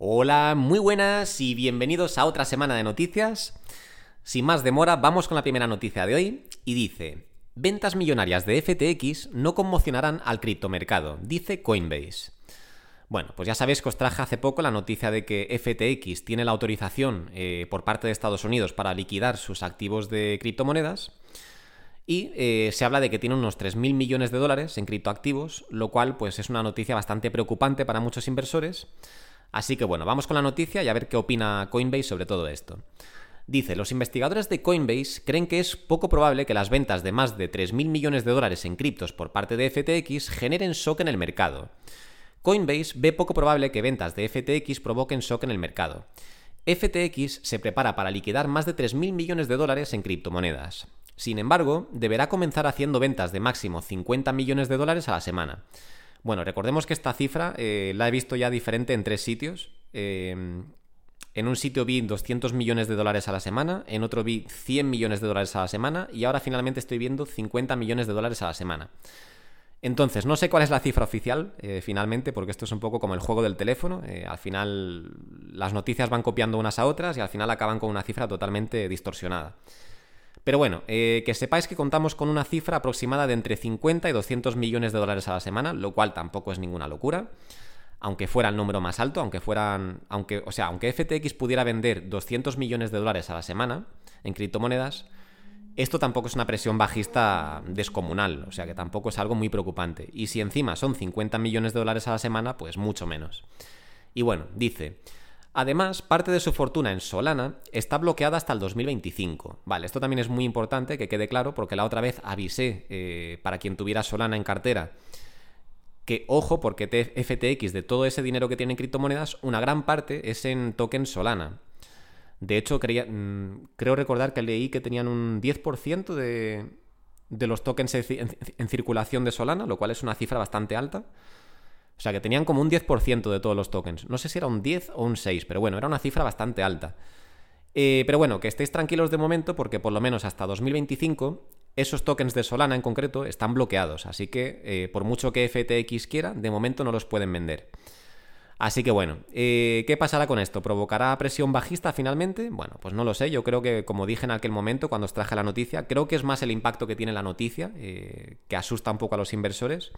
Hola, muy buenas y bienvenidos a otra semana de noticias. Sin más demora, vamos con la primera noticia de hoy y dice, ventas millonarias de FTX no conmocionarán al criptomercado, dice Coinbase. Bueno, pues ya sabéis que os traje hace poco la noticia de que FTX tiene la autorización eh, por parte de Estados Unidos para liquidar sus activos de criptomonedas. Y eh, se habla de que tiene unos 3.000 millones de dólares en criptoactivos, lo cual pues es una noticia bastante preocupante para muchos inversores. Así que bueno, vamos con la noticia y a ver qué opina Coinbase sobre todo esto. Dice, los investigadores de Coinbase creen que es poco probable que las ventas de más de 3.000 millones de dólares en criptos por parte de FTX generen shock en el mercado. Coinbase ve poco probable que ventas de FTX provoquen shock en el mercado. FTX se prepara para liquidar más de 3.000 millones de dólares en criptomonedas. Sin embargo, deberá comenzar haciendo ventas de máximo 50 millones de dólares a la semana. Bueno, recordemos que esta cifra eh, la he visto ya diferente en tres sitios. Em, en un sitio vi 200 millones de dólares a la semana, en otro vi 100 millones de dólares a la semana y ahora finalmente estoy viendo 50 millones de dólares a la semana. Entonces, no sé cuál es la cifra oficial eh, finalmente, porque esto es un poco como el juego del teléfono. Eh, al final las noticias van copiando unas a otras y al final acaban con una cifra totalmente distorsionada. Pero bueno, eh, que sepáis que contamos con una cifra aproximada de entre 50 y 200 millones de dólares a la semana, lo cual tampoco es ninguna locura. Aunque fuera el número más alto, aunque fueran. Aunque, o sea, aunque FTX pudiera vender 200 millones de dólares a la semana en criptomonedas, esto tampoco es una presión bajista descomunal, o sea que tampoco es algo muy preocupante. Y si encima son 50 millones de dólares a la semana, pues mucho menos. Y bueno, dice, Además, parte de su fortuna en Solana está bloqueada hasta el 2025. Vale, esto también es muy importante que quede claro porque la otra vez avisé eh, para quien tuviera Solana en cartera que ojo porque FTX de todo ese dinero que tiene en criptomonedas, una gran parte es en token Solana. De hecho, mm, creo recordar que leí que tenían un 10% de, de los tokens en circulación de Solana, lo cual es una cifra bastante alta. O sea que tenían como un 10% de todos los tokens. No sé si era un 10 o un 6, pero bueno, era una cifra bastante alta. Eh, pero bueno, que estéis tranquilos de momento porque por lo menos hasta 2025 esos tokens de Solana en concreto están bloqueados. Así que eh, por mucho que FTX quiera, de momento no los pueden vender. Así que bueno, eh, ¿qué pasará con esto? ¿Provocará presión bajista finalmente? Bueno, pues no lo sé. Yo creo que, como dije en aquel momento cuando os traje la noticia, creo que es más el impacto que tiene la noticia, que asusta un poco a los inversores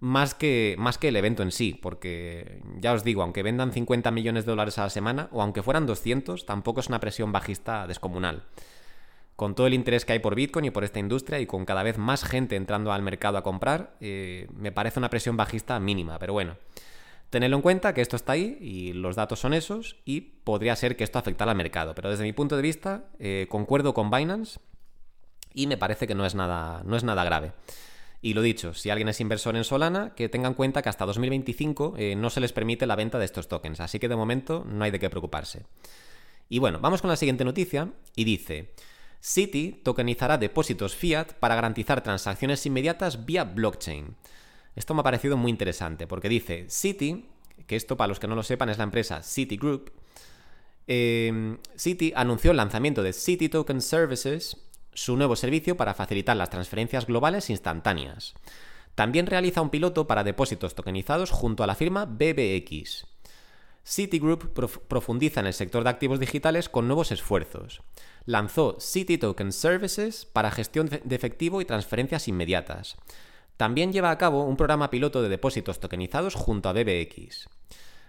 más que, más que el evento en sí, porque ya os digo, aunque vendan 50 millones de dólares a la semana, o aunque fueran 200, tampoco es una presión bajista descomunal. Con todo el interés que hay por Bitcoin y por esta industria y con cada vez más gente entrando al mercado a comprar, eh, me parece una presión bajista mínima, pero bueno. Tenedlo en cuenta que esto está ahí y los datos son esos y podría ser que esto afectara al mercado. Pero desde mi punto de vista, eh, concuerdo con Binance y me parece que no es nada, no es nada grave. Y lo dicho, si alguien es inversor en Solana, que tengan en cuenta que hasta 2025 eh, no se les permite la venta de estos tokens, así que de momento no hay de qué preocuparse. Y bueno, vamos con la siguiente noticia y dice, Citi tokenizará depósitos fiat para garantizar transacciones inmediatas vía blockchain. Esto me ha parecido muy interesante porque dice, Citi, que esto para los que no lo sepan es la empresa Citigroup, eh, Citi anunció el lanzamiento de Citi Token Services su nuevo servicio para facilitar las transferencias globales instantáneas. También realiza un piloto para depósitos tokenizados junto a la firma BBX. Citigroup profundiza en el sector de activos digitales con nuevos esfuerzos. Lanzó Citi Token Services para gestión de efectivo y transferencias inmediatas. También lleva a cabo un programa piloto de depósitos tokenizados junto a BBX.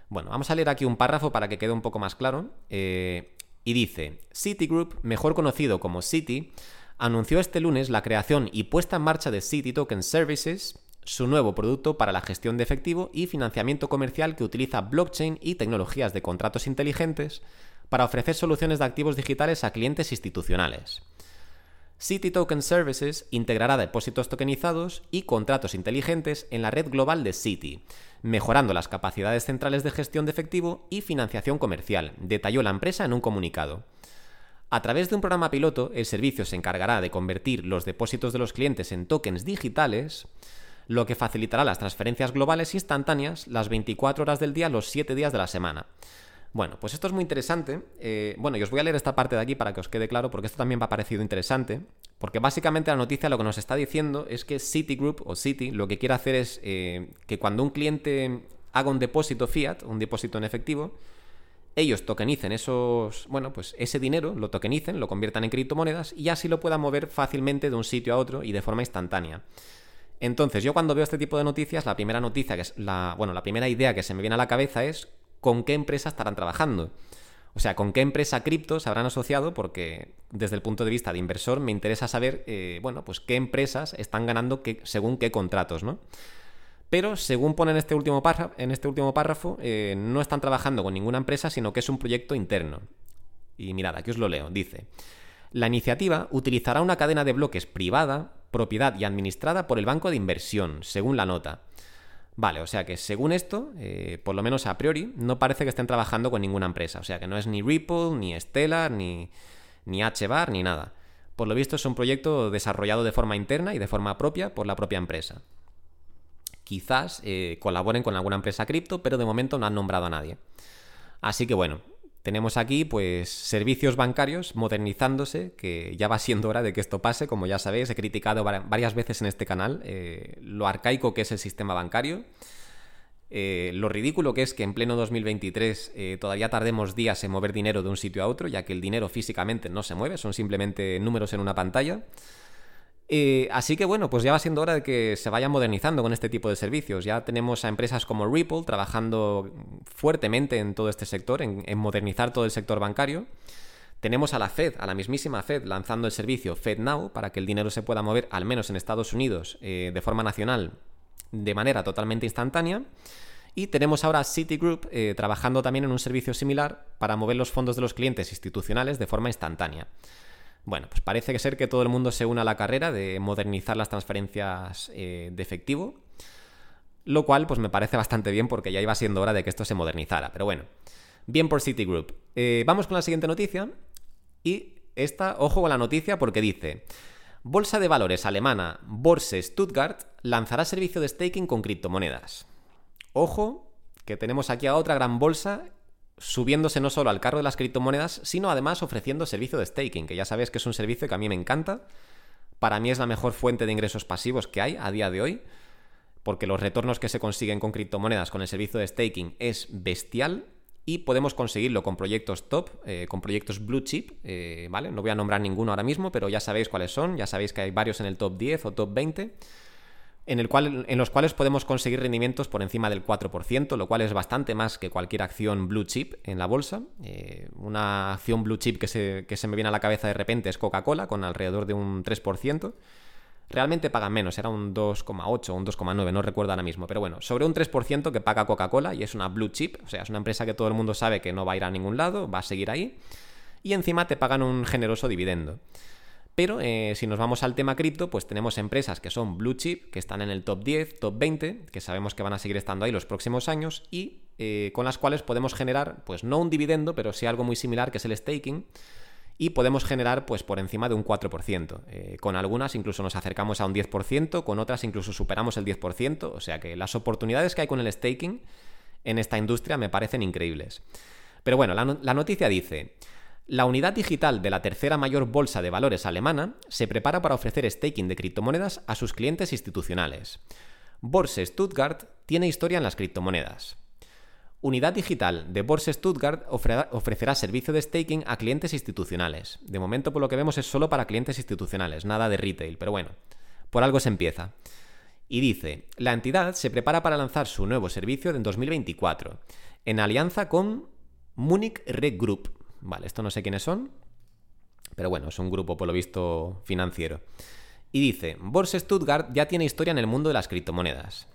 Bueno, vamos a leer aquí un párrafo para que quede un poco más claro. Eh, y dice, Citigroup, mejor conocido como Citi, anunció este lunes la creación y puesta en marcha de Citi Token Services, su nuevo producto para la gestión de efectivo y financiamiento comercial que utiliza blockchain y tecnologías de contratos inteligentes para ofrecer soluciones de activos digitales a clientes institucionales. City Token Services integrará depósitos tokenizados y contratos inteligentes en la red global de Citi, mejorando las capacidades centrales de gestión de efectivo y financiación comercial, detalló la empresa en un comunicado. A través de un programa piloto, el servicio se encargará de convertir los depósitos de los clientes en tokens digitales, lo que facilitará las transferencias globales instantáneas las 24 horas del día los 7 días de la semana. Bueno, pues esto es muy interesante. Eh, bueno, y os voy a leer esta parte de aquí para que os quede claro, porque esto también me ha parecido interesante. Porque básicamente la noticia lo que nos está diciendo es que Citigroup o Citi lo que quiere hacer es eh, que cuando un cliente haga un depósito fiat, un depósito en efectivo, ellos tokenicen esos, bueno, pues ese dinero, lo tokenicen, lo conviertan en criptomonedas y así lo puedan mover fácilmente de un sitio a otro y de forma instantánea. Entonces, yo cuando veo este tipo de noticias, la primera noticia que es la, bueno, la primera idea que se me viene a la cabeza es con qué empresa estarán trabajando. O sea, con qué empresa cripto se habrán asociado, porque desde el punto de vista de inversor me interesa saber, eh, bueno, pues qué empresas están ganando según qué contratos, ¿no? Pero según pone en este último párrafo, en este último párrafo eh, no están trabajando con ninguna empresa, sino que es un proyecto interno. Y mirad, aquí os lo leo. Dice, la iniciativa utilizará una cadena de bloques privada, propiedad y administrada por el banco de inversión, según la nota. Vale, o sea que según esto, eh, por lo menos a priori, no parece que estén trabajando con ninguna empresa. O sea que no es ni Ripple, ni Stellar, ni, ni HBAR, ni nada. Por lo visto es un proyecto desarrollado de forma interna y de forma propia por la propia empresa. Quizás eh, colaboren con alguna empresa cripto, pero de momento no han nombrado a nadie. Así que bueno, tenemos aquí, pues, servicios bancarios modernizándose, que ya va siendo hora de que esto pase. Como ya sabéis, he criticado varias veces en este canal eh, lo arcaico que es el sistema bancario. Eh, lo ridículo que es que en pleno 2023 eh, todavía tardemos días en mover dinero de un sitio a otro, ya que el dinero físicamente no se mueve, son simplemente números en una pantalla. Eh, así que bueno, pues ya va siendo hora de que se vaya modernizando con este tipo de servicios. Ya tenemos a empresas como Ripple trabajando fuertemente en todo este sector, en, modernizar todo el sector bancario. Tenemos a la Fed, a la mismísima Fed, lanzando el servicio FedNow para que el dinero se pueda mover, al menos en Estados Unidos, eh, de forma nacional, de manera totalmente instantánea. Y tenemos ahora Citigroup eh, trabajando también en un servicio similar para mover los fondos de los clientes institucionales de forma instantánea. Bueno, pues parece que ser que todo el mundo se une a la carrera de modernizar las transferencias eh, de efectivo, lo cual pues me parece bastante bien porque ya iba siendo hora de que esto se modernizara. Pero bueno, bien por Citigroup. Eh, vamos con la siguiente noticia y esta, ojo con la noticia porque dice... Bolsa de valores alemana Börse Stuttgart lanzará servicio de staking con criptomonedas. Ojo, que tenemos aquí a otra gran bolsa subiéndose no solo al carro de las criptomonedas, sino además ofreciendo servicio de staking, que ya sabéis que es un servicio que a mí me encanta. Para mí es la mejor fuente de ingresos pasivos que hay a día de hoy, porque los retornos que se consiguen con criptomonedas con el servicio de staking es bestial y podemos conseguirlo con proyectos top, eh, con proyectos blue chip, eh, ¿vale? No voy a nombrar ninguno ahora mismo, pero ya sabéis cuáles son, ya sabéis que hay varios en el top 10 o top 20 en, los cuales podemos conseguir rendimientos por encima del 4%, lo cual es bastante más que cualquier acción blue chip en la bolsa. Eh, una acción blue chip que se, que se me viene a la cabeza de repente es Coca-Cola, con alrededor de un 3%. Realmente pagan menos, era un 2,8 o un 2,9, no recuerdo ahora mismo, pero bueno, sobre un 3% que paga Coca-Cola y es una blue chip, o sea, es una empresa que todo el mundo sabe que no va a ir a ningún lado, va a seguir ahí, y encima te pagan un generoso dividendo. Pero eh, si nos vamos al tema cripto, pues tenemos empresas que son blue chip, que están en el top 10, top 20, que sabemos que van a seguir estando ahí los próximos años y eh, con las cuales podemos generar, pues no un dividendo, pero sí algo muy similar que es el staking y podemos generar pues por encima de un 4%. Eh, con algunas incluso nos acercamos a un 10%, con otras incluso superamos el 10%, o sea que las oportunidades que hay con el staking en esta industria me parecen increíbles. Pero bueno, la noticia dice... La unidad digital de la tercera mayor bolsa de valores alemana se prepara para ofrecer staking de criptomonedas a sus clientes institucionales. Börse Stuttgart tiene historia en las criptomonedas. Unidad digital de Börse Stuttgart ofrecerá servicio de staking a clientes institucionales. De momento, por lo que vemos, es solo para clientes institucionales, nada de retail, pero bueno, por algo se empieza. Y dice, la entidad se prepara para lanzar su nuevo servicio en 2024, en alianza con Munich Re Group, Vale, esto no sé quiénes son, pero bueno, es un grupo por lo visto financiero. Y dice, Börse Stuttgart ya tiene historia en el mundo de las criptomonedas.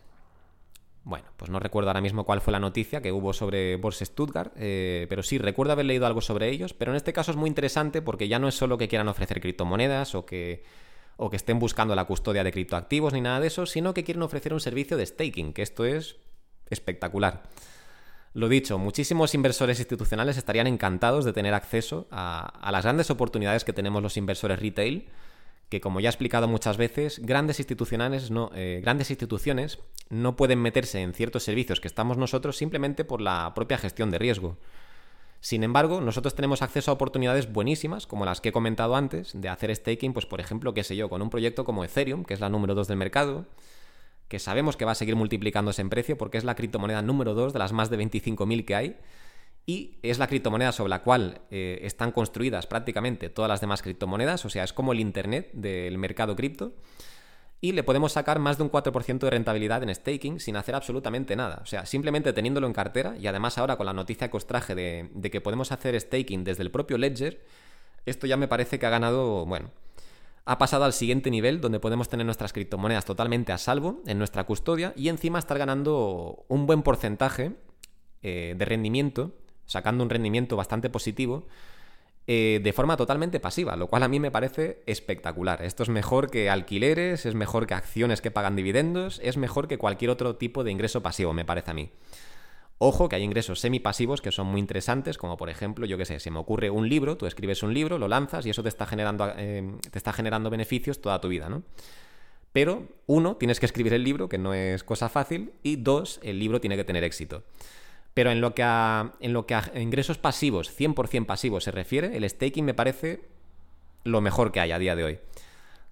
Bueno, pues no recuerdo ahora mismo cuál fue la noticia que hubo sobre Börse Stuttgart, eh, pero sí, recuerdo haber leído algo sobre ellos, pero en este caso es muy interesante porque ya no es solo que quieran ofrecer criptomonedas o que, o que estén buscando la custodia de criptoactivos ni nada de eso, sino que quieren ofrecer un servicio de staking, que esto es espectacular. Lo dicho, muchísimos inversores institucionales estarían encantados de tener acceso a, las grandes oportunidades que tenemos los inversores retail, que como ya he explicado muchas veces, grandes institucionales no, eh, grandes instituciones no pueden meterse en ciertos servicios que estamos nosotros simplemente por la propia gestión de riesgo. Sin embargo, nosotros tenemos acceso a oportunidades buenísimas, como las que he comentado antes, de hacer staking, pues por ejemplo, qué sé yo, con un proyecto como Ethereum, que es la número 2 del mercado, que sabemos que va a seguir multiplicándose en precio porque es la criptomoneda número 2 de las más de 25.000 que hay y es la criptomoneda sobre la cual eh, están construidas prácticamente todas las demás criptomonedas, o sea, es como el Internet del mercado cripto y le podemos sacar más de un 4% de rentabilidad en staking sin hacer absolutamente nada. O sea, simplemente teniéndolo en cartera y además ahora con la noticia que os traje de, de que podemos hacer staking desde el propio Ledger, esto ya me parece que ha ganado, bueno, ha pasado al siguiente nivel donde podemos tener nuestras criptomonedas totalmente a salvo en nuestra custodia y encima estar ganando un buen porcentaje eh, de rendimiento, sacando un rendimiento bastante positivo eh, de forma totalmente pasiva, lo cual a mí me parece espectacular. Esto es mejor que alquileres, es mejor que acciones que pagan dividendos, es mejor que cualquier otro tipo de ingreso pasivo, me parece a mí. Ojo que hay ingresos semipasivos que son muy interesantes, como por ejemplo, yo qué sé, se me ocurre un libro, tú escribes un libro, lo lanzas y eso te está generando, eh, te está generando beneficios toda tu vida, ¿no? Pero, uno, tienes que escribir el libro, que no es cosa fácil, y dos, el libro tiene que tener éxito. Pero en lo que a, en lo que a ingresos pasivos, 100% pasivos se refiere, el staking me parece lo mejor que hay a día de hoy.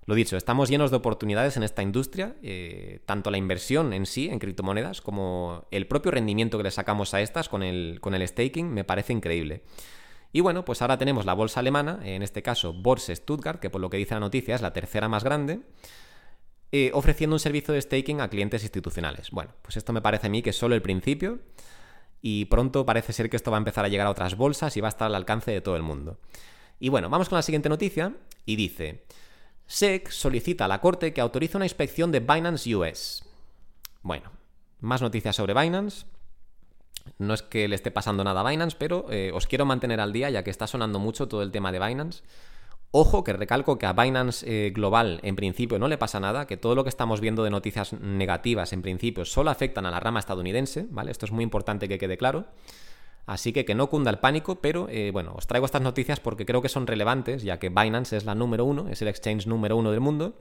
Lo dicho, estamos llenos de oportunidades en esta industria, eh, tanto la inversión en sí, en criptomonedas, como el propio rendimiento que le sacamos a estas con el, con el staking, me parece increíble. Y bueno, pues ahora tenemos la bolsa alemana, en este caso Börse Stuttgart, que por lo que dice la noticia es la tercera más grande, eh, ofreciendo un servicio de staking a clientes institucionales. Bueno, pues esto me parece a mí que es solo el principio y pronto parece ser que esto va a empezar a llegar a otras bolsas y va a estar al alcance de todo el mundo. Y bueno, vamos con la siguiente noticia y dice, SEC solicita a la Corte que autorice una inspección de Binance US. Bueno, más noticias sobre Binance. No es que le esté pasando nada a Binance, pero eh, os quiero mantener al día ya que está sonando mucho todo el tema de Binance. Ojo que recalco que a Binance eh, Global en principio no le pasa nada, que todo lo que estamos viendo de noticias negativas en principio solo afectan a la rama estadounidense, ¿vale? Esto es muy importante que quede claro. Así que que no cunda el pánico, pero eh, bueno, os traigo estas noticias porque creo que son relevantes, ya que Binance es la número uno, es el exchange número uno del mundo.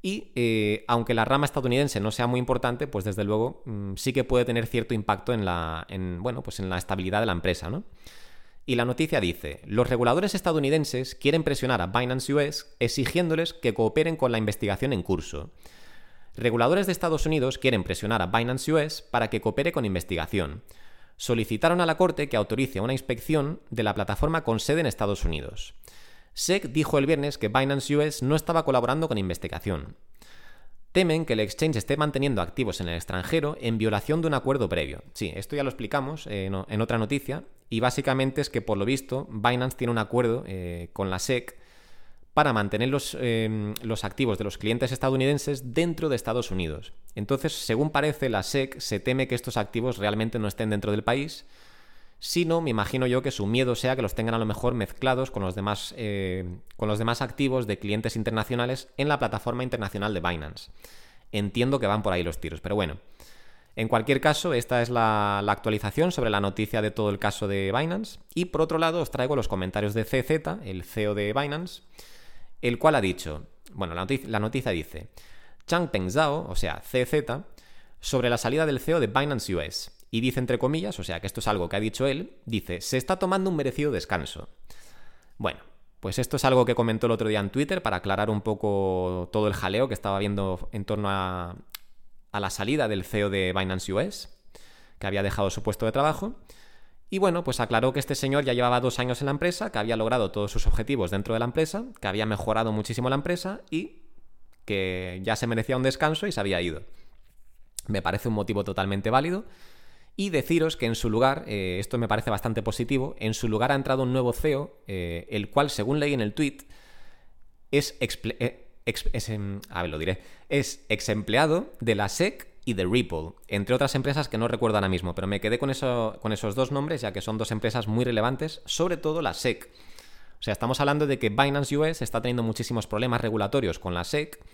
Y eh, aunque la rama estadounidense no sea muy importante, pues desde luego mm, sí que puede tener cierto impacto en la, en, bueno, pues en la estabilidad de la empresa, ¿no? Y la noticia dice, los reguladores estadounidenses quieren presionar a Binance US exigiéndoles que cooperen con la investigación en curso. Reguladores de Estados Unidos quieren presionar a Binance US para que coopere con investigación. Solicitaron a la Corte que autorice una inspección de la plataforma con sede en Estados Unidos. SEC dijo el viernes que Binance US no estaba colaborando con investigación. Temen que el exchange esté manteniendo activos en el extranjero en violación de un acuerdo previo. Sí, esto ya lo explicamos en, otra noticia, y básicamente es que por lo visto Binance tiene un acuerdo eh, con la SEC para mantener los, em, los, activos de los clientes estadounidenses dentro de Estados Unidos. Entonces, según parece, la SEC se teme que estos activos realmente no estén dentro del país, sino me imagino yo que su miedo sea que los tengan a lo mejor mezclados con los demás, eh, con los demás activos de clientes internacionales en la plataforma internacional de Binance. Entiendo que van por ahí los tiros, pero bueno. En cualquier caso, esta es la, actualización sobre la noticia de todo el caso de Binance. Y por otro lado, os traigo los comentarios de CZ, el CEO de Binance, el cual ha dicho, bueno, la, la noticia dice, Changpeng Zhao, o sea, CZ, sobre la salida del CEO de Binance US. Y dice entre comillas, o sea que esto es algo que ha dicho él, dice, se está tomando un merecido descanso. Bueno, pues esto es algo que comentó el otro día en Twitter para aclarar un poco todo el jaleo que estaba viendo en torno a, a la salida del CEO de Binance US, que había dejado su puesto de trabajo. Y bueno, pues aclaró que este señor ya llevaba dos años en la empresa, que había logrado todos sus objetivos dentro de la empresa, que había mejorado muchísimo la empresa y que ya se merecía un descanso y se había ido. Me parece un motivo totalmente válido. Y deciros que en su lugar, eh, esto me parece bastante positivo, en su lugar ha entrado un nuevo CEO, eh, el cual, según leí en el tweet, es, eh, em, a ver, lo diré, es ex empleado de la SEC y de Ripple, entre otras empresas que no recuerdo ahora mismo, pero me quedé con, con esos dos nombres ya que son dos empresas muy relevantes, sobre todo la SEC. O sea, estamos hablando de que Binance US está teniendo muchísimos problemas regulatorios con la SEC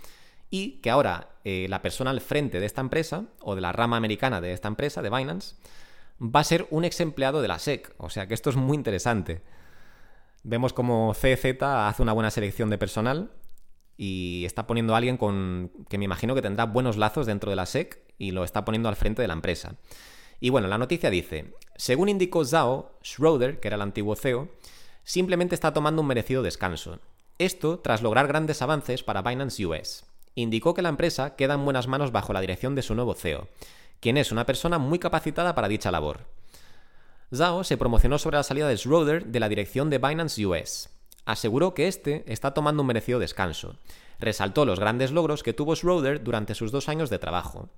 y que ahora eh, la persona al frente de esta empresa, o de la rama americana de esta empresa, de Binance, va a ser un ex empleado de la SEC. O sea que esto es muy interesante. Vemos como CZ hace una buena selección de personal y está poniendo a alguien con que me imagino que tendrá buenos lazos dentro de la SEC y lo está poniendo al frente de la empresa. Y bueno, la noticia dice, según indicó Zhao, Schroeder, que era el antiguo CEO, simplemente está tomando un merecido descanso. Esto tras lograr grandes avances para Binance US. indicó que la empresa queda en buenas manos bajo la dirección de su nuevo CEO, quien es una persona muy capacitada para dicha labor. Zhao se promocionó sobre la salida de Schroeder de la dirección de Binance US. Aseguró que este está tomando un merecido descanso. Resaltó los grandes logros que tuvo Schroeder durante sus dos años de trabajo.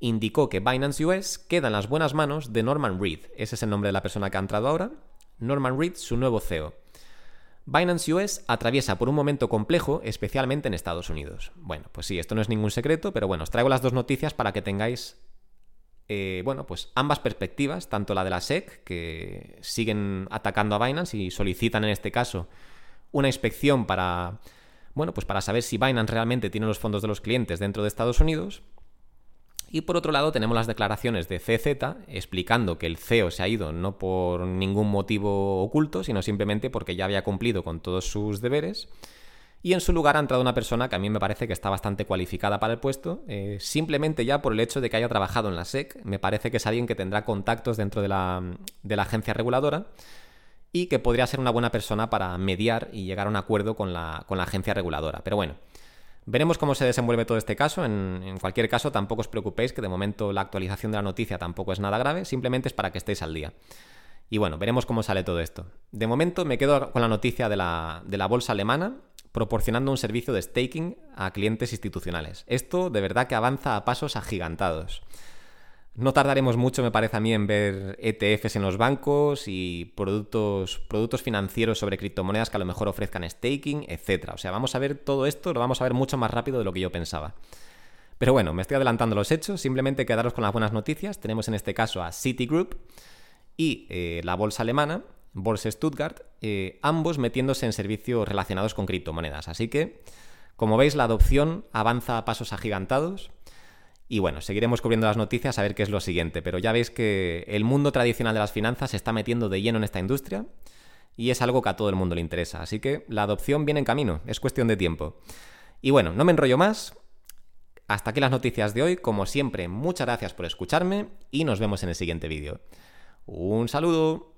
Indicó que Binance US queda en las buenas manos de Norman Reed, ese es el nombre de la persona que ha entrado ahora, Norman Reed, su nuevo CEO. Binance US atraviesa por un momento complejo, especialmente en Estados Unidos. Bueno, pues sí, esto no es ningún secreto, pero bueno, os traigo las dos noticias para que tengáis, eh, bueno, pues ambas perspectivas, tanto la de la SEC, que siguen atacando a Binance y solicitan en este caso una inspección para, bueno, pues para saber si Binance realmente tiene los fondos de los clientes dentro de Estados Unidos, y por otro lado tenemos las declaraciones de CZ explicando que el CEO se ha ido no por ningún motivo oculto, sino simplemente porque ya había cumplido con todos sus deberes. Y en su lugar ha entrado una persona que a mí me parece que está bastante cualificada para el puesto, eh, simplemente ya por el hecho de que haya trabajado en la SEC. Me parece que es alguien que tendrá contactos dentro de la, de la agencia reguladora y que podría ser una buena persona para mediar y llegar a un acuerdo con la, con la agencia reguladora. Pero bueno, Veremos cómo se desenvuelve todo este caso. En, cualquier caso, tampoco os preocupéis que de momento la actualización de la noticia tampoco es nada grave, simplemente es para que estéis al día. Y bueno, veremos cómo sale todo esto. De momento me quedo con la noticia de la, de la bolsa alemana proporcionando un servicio de staking a clientes institucionales. Esto de verdad que avanza a pasos agigantados. No tardaremos mucho, me parece a mí, en ver ETFs en los bancos y productos, productos financieros sobre criptomonedas que a lo mejor ofrezcan staking, etc. O sea, vamos a ver todo esto, lo vamos a ver mucho más rápido de lo que yo pensaba. Pero bueno, me estoy adelantando los hechos, simplemente quedaros con las buenas noticias. Tenemos en este caso a Citigroup y eh, la bolsa alemana, Bolsa Stuttgart, eh, ambos metiéndose en servicios relacionados con criptomonedas. Así que, como veis, la adopción avanza a pasos agigantados. Y bueno, seguiremos cubriendo las noticias a ver qué es lo siguiente, pero ya veis que el mundo tradicional de las finanzas se está metiendo de lleno en esta industria y es algo que a todo el mundo le interesa, así que la adopción viene en camino, es cuestión de tiempo. Y bueno, no me enrollo más, hasta aquí las noticias de hoy, como siempre, muchas gracias por escucharme y nos vemos en el siguiente vídeo. Un saludo.